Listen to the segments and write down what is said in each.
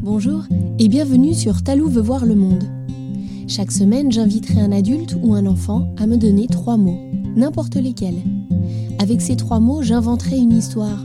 Bonjour et bienvenue sur Talou veut voir le monde. Chaque semaine, j'inviterai un adulte ou un enfant à me donner trois mots, n'importe lesquels. Avec ces trois mots, j'inventerai une histoire.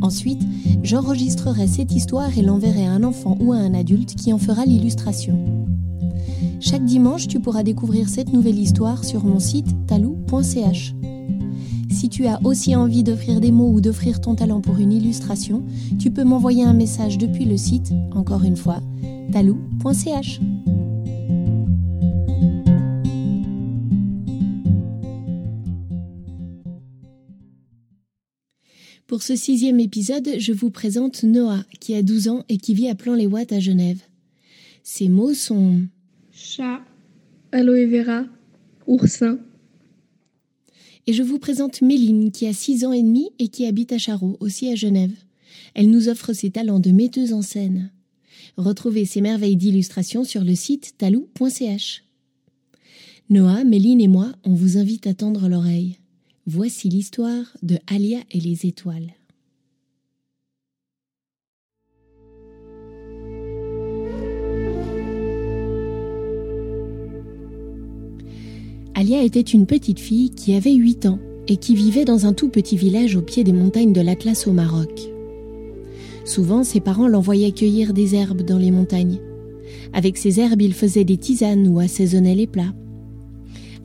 Ensuite, j'enregistrerai cette histoire et l'enverrai à un enfant ou à un adulte qui en fera l'illustration. Chaque dimanche, tu pourras découvrir cette nouvelle histoire sur mon site talou.ch. Si tu as aussi envie d'offrir des mots ou d'offrir ton talent pour une illustration, tu peux m'envoyer un message depuis le site, encore une fois, talou.ch. Pour ce sixième épisode, je vous présente Noah, qui a 12 ans et qui vit à Plan-les-Ouates à Genève. Ses mots sont chat, aloe vera, oursin, et je vous présente Méline, qui a 6 ans et demi et qui habite à Charot, aussi à Genève. Elle nous offre ses talents de metteuse en scène. Retrouvez ses merveilles d'illustration sur le site talou.ch. Noah, Méline et moi, on vous invite à tendre l'oreille. Voici l'histoire de Alia et les étoiles. Alia était une petite fille qui avait 8 ans et qui vivait dans un tout petit village au pied des montagnes de l'Atlas au Maroc. Souvent, ses parents l'envoyaient cueillir des herbes dans les montagnes. Avec ces herbes, il faisait des tisanes ou assaisonnait les plats.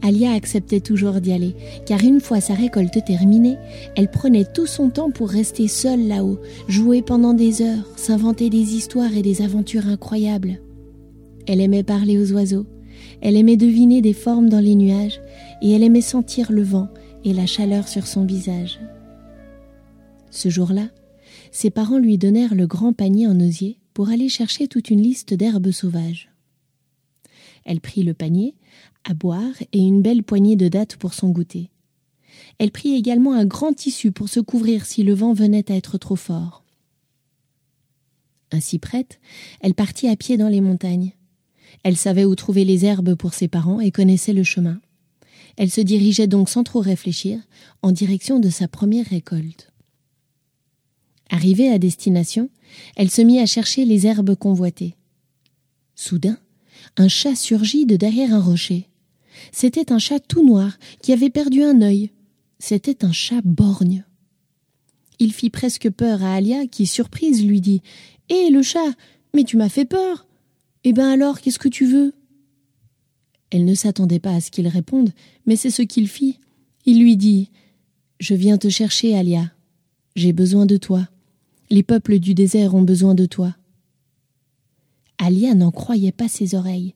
Alia acceptait toujours d'y aller, car une fois sa récolte terminée, elle prenait tout son temps pour rester seule là-haut, jouer pendant des heures, s'inventer des histoires et des aventures incroyables. Elle aimait parler aux oiseaux, elle aimait deviner des formes dans les nuages et elle aimait sentir le vent et la chaleur sur son visage. Ce jour-là, ses parents lui donnèrent le grand panier en osier pour aller chercher toute une liste d'herbes sauvages. Elle prit le panier, à boire et une belle poignée de dattes pour son goûter. Elle prit également un grand tissu pour se couvrir si le vent venait à être trop fort. Ainsi prête, elle partit à pied dans les montagnes. Elle savait où trouver les herbes pour ses parents et connaissait le chemin. Elle se dirigeait donc sans trop réfléchir en direction de sa première récolte. Arrivée à destination, elle se mit à chercher les herbes convoitées. Soudain, un chat surgit de derrière un rocher. C'était un chat tout noir qui avait perdu un œil. C'était un chat borgne. Il fit presque peur à Alia qui, surprise, lui dit Hé, le chat, mais tu m'as fait peur eh ben alors, qu'est-ce que tu veux? Elle ne s'attendait pas à ce qu'il réponde, mais c'est ce qu'il fit. Il lui dit Je viens te chercher, Alia. J'ai besoin de toi. Les peuples du désert ont besoin de toi. Alia n'en croyait pas ses oreilles.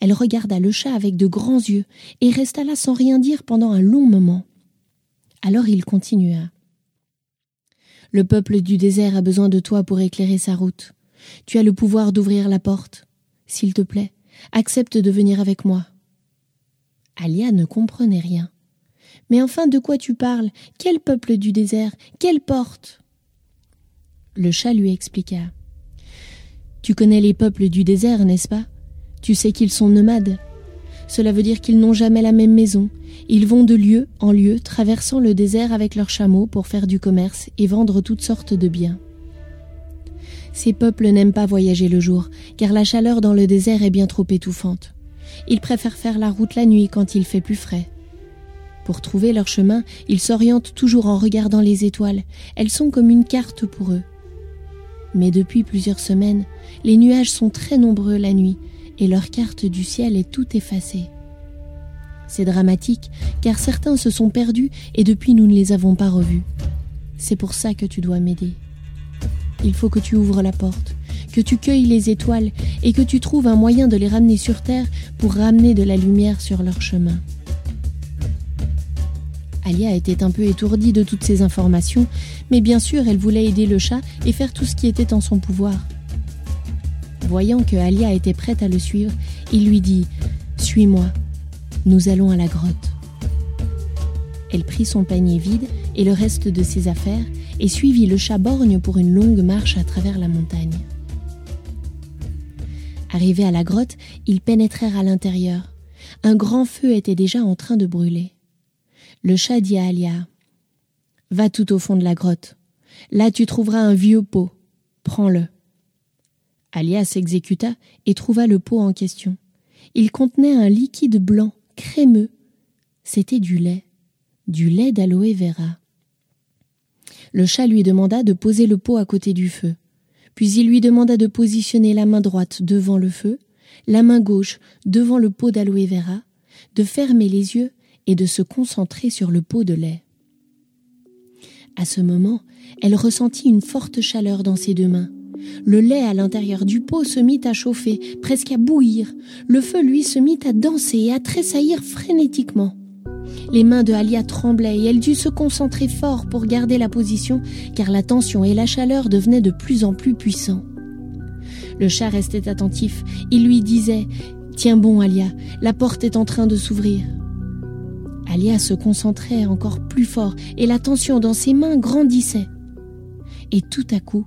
Elle regarda le chat avec de grands yeux et resta là sans rien dire pendant un long moment. Alors il continua. Le peuple du désert a besoin de toi pour éclairer sa route. Tu as le pouvoir d'ouvrir la porte. S'il te plaît, accepte de venir avec moi. Alia ne comprenait rien. Mais enfin, de quoi tu parles? Quel peuple du désert? Quelle porte? Le chat lui expliqua. Tu connais les peuples du désert, n'est-ce pas? Tu sais qu'ils sont nomades. Cela veut dire qu'ils n'ont jamais la même maison. Ils vont de lieu en lieu, traversant le désert avec leurs chameaux pour faire du commerce et vendre toutes sortes de biens. Ces peuples n'aiment pas voyager le jour, car la chaleur dans le désert est bien trop étouffante. Ils préfèrent faire la route la nuit quand il fait plus frais. Pour trouver leur chemin, ils s'orientent toujours en regardant les étoiles. Elles sont comme une carte pour eux. Mais depuis plusieurs semaines, les nuages sont très nombreux la nuit, et leur carte du ciel est tout effacée. C'est dramatique, car certains se sont perdus et depuis nous ne les avons pas revus. C'est pour ça que tu dois m'aider. Il faut que tu ouvres la porte, que tu cueilles les étoiles et que tu trouves un moyen de les ramener sur Terre pour ramener de la lumière sur leur chemin. Alia était un peu étourdie de toutes ces informations, mais bien sûr elle voulait aider le chat et faire tout ce qui était en son pouvoir. Voyant que Alia était prête à le suivre, il lui dit Suis-moi, nous allons à la grotte. Elle prit son panier vide et le reste de ses affaires et suivit le chat borgne pour une longue marche à travers la montagne. Arrivés à la grotte, ils pénétrèrent à l'intérieur. Un grand feu était déjà en train de brûler. Le chat dit à Alia Va tout au fond de la grotte. Là tu trouveras un vieux pot. Prends-le. Alia s'exécuta et trouva le pot en question. Il contenait un liquide blanc, crémeux. C'était du lait, du lait d'aloe vera. Le chat lui demanda de poser le pot à côté du feu. Puis il lui demanda de positionner la main droite devant le feu, la main gauche devant le pot d'aloe vera, de fermer les yeux et de se concentrer sur le pot de lait. À ce moment, elle ressentit une forte chaleur dans ses deux mains. Le lait à l'intérieur du pot se mit à chauffer, presque à bouillir. Le feu, lui, se mit à danser et à tressaillir frénétiquement. Les mains de Alia tremblaient et elle dut se concentrer fort pour garder la position, car la tension et la chaleur devenaient de plus en plus puissants. Le chat restait attentif. Il lui disait Tiens bon, Alia, la porte est en train de s'ouvrir. Alia se concentrait encore plus fort et la tension dans ses mains grandissait. Et tout à coup,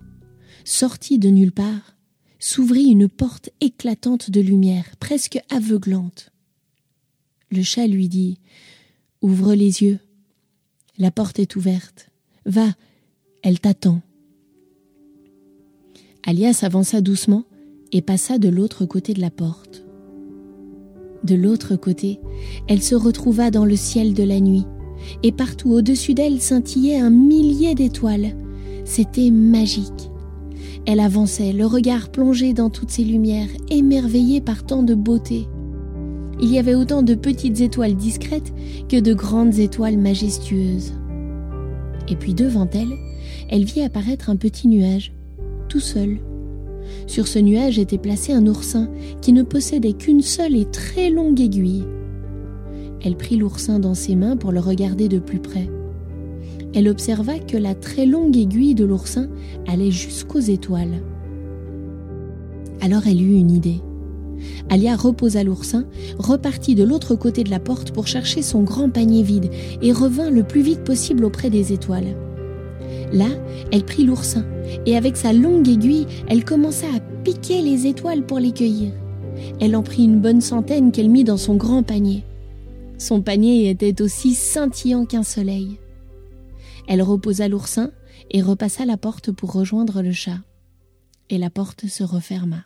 sortie de nulle part, s'ouvrit une porte éclatante de lumière, presque aveuglante. Le chat lui dit Ouvre les yeux. La porte est ouverte. Va, elle t'attend. Alia s'avança doucement et passa de l'autre côté de la porte. De l'autre côté, elle se retrouva dans le ciel de la nuit, et partout au-dessus d'elle scintillait un millier d'étoiles. C'était magique. Elle avançait, le regard plongé dans toutes ces lumières, émerveillée par tant de beauté. Il y avait autant de petites étoiles discrètes que de grandes étoiles majestueuses. Et puis devant elle, elle vit apparaître un petit nuage, tout seul. Sur ce nuage était placé un oursin qui ne possédait qu'une seule et très longue aiguille. Elle prit l'oursin dans ses mains pour le regarder de plus près. Elle observa que la très longue aiguille de l'oursin allait jusqu'aux étoiles. Alors elle eut une idée. Alia reposa l'oursin, repartit de l'autre côté de la porte pour chercher son grand panier vide et revint le plus vite possible auprès des étoiles. Là, elle prit l'oursin et avec sa longue aiguille, elle commença à piquer les étoiles pour les cueillir. Elle en prit une bonne centaine qu'elle mit dans son grand panier. Son panier était aussi scintillant qu'un soleil. Elle reposa l'oursin et repassa la porte pour rejoindre le chat. Et la porte se referma.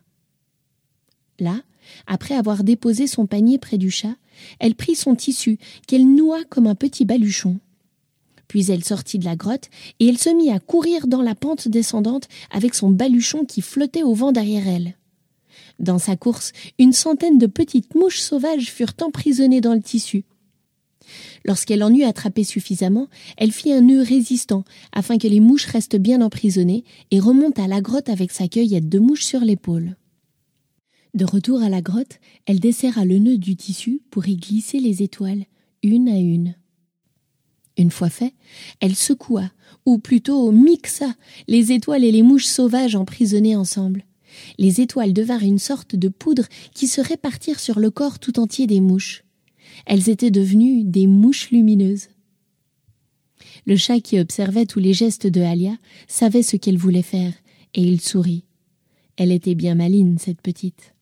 Là, après avoir déposé son panier près du chat, elle prit son tissu, qu'elle noua comme un petit baluchon. Puis elle sortit de la grotte, et elle se mit à courir dans la pente descendante avec son baluchon qui flottait au vent derrière elle. Dans sa course, une centaine de petites mouches sauvages furent emprisonnées dans le tissu. Lorsqu'elle en eut attrapé suffisamment, elle fit un nœud résistant afin que les mouches restent bien emprisonnées et remonte à la grotte avec sa cueillette de mouches sur l'épaule. De retour à la grotte, elle desserra le nœud du tissu pour y glisser les étoiles, une à une. Une fois fait, elle secoua, ou plutôt mixa, les étoiles et les mouches sauvages emprisonnées ensemble. Les étoiles devinrent une sorte de poudre qui se répartirent sur le corps tout entier des mouches. Elles étaient devenues des mouches lumineuses. Le chat qui observait tous les gestes de Alia savait ce qu'elle voulait faire, et il sourit. Elle était bien maline, cette petite.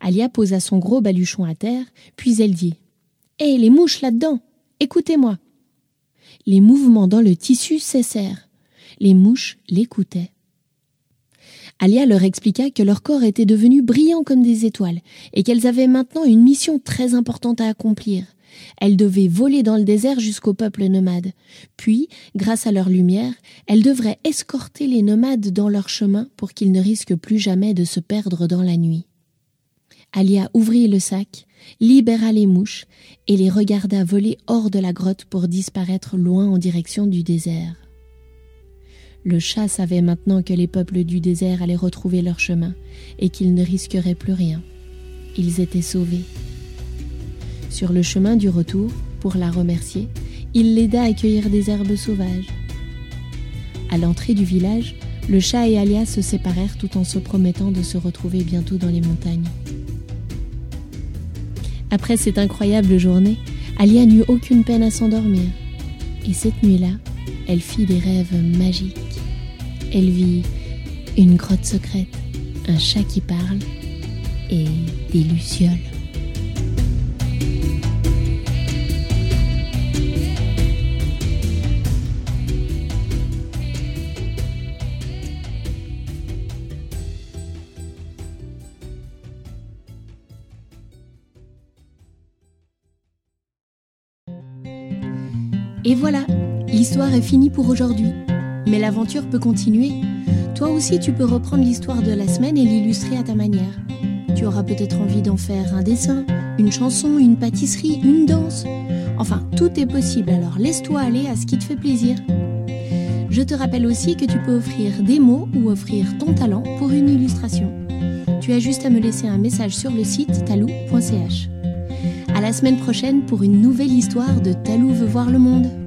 Alia posa son gros baluchon à terre, puis elle dit Hé, les mouches là-dedans Écoutez-moi Les mouvements dans le tissu cessèrent. Les mouches l'écoutaient. Alia leur expliqua que leur corps était devenu brillant comme des étoiles et qu'elles avaient maintenant une mission très importante à accomplir. Elles devaient voler dans le désert jusqu'au peuple nomade. Puis, grâce à leur lumière, elles devraient escorter les nomades dans leur chemin pour qu'ils ne risquent plus jamais de se perdre dans la nuit. Alia ouvrit le sac, libéra les mouches et les regarda voler hors de la grotte pour disparaître loin en direction du désert. Le chat savait maintenant que les peuples du désert allaient retrouver leur chemin et qu'ils ne risqueraient plus rien. Ils étaient sauvés. Sur le chemin du retour, pour la remercier, il l'aida à cueillir des herbes sauvages. À l'entrée du village, le chat et Alia se séparèrent tout en se promettant de se retrouver bientôt dans les montagnes. Après cette incroyable journée, Alia n'eut aucune peine à s'endormir. Et cette nuit-là, elle fit des rêves magiques. Elle vit une grotte secrète, un chat qui parle et des lucioles. Et voilà, l'histoire est finie pour aujourd'hui. Mais l'aventure peut continuer. Toi aussi, tu peux reprendre l'histoire de la semaine et l'illustrer à ta manière. Tu auras peut-être envie d'en faire un dessin, une chanson, une pâtisserie, une danse. Enfin, tout est possible, alors laisse-toi aller à ce qui te fait plaisir. Je te rappelle aussi que tu peux offrir des mots ou offrir ton talent pour une illustration. Tu as juste à me laisser un message sur le site talou.ch. À la semaine prochaine pour une nouvelle histoire de Talou veut voir le monde.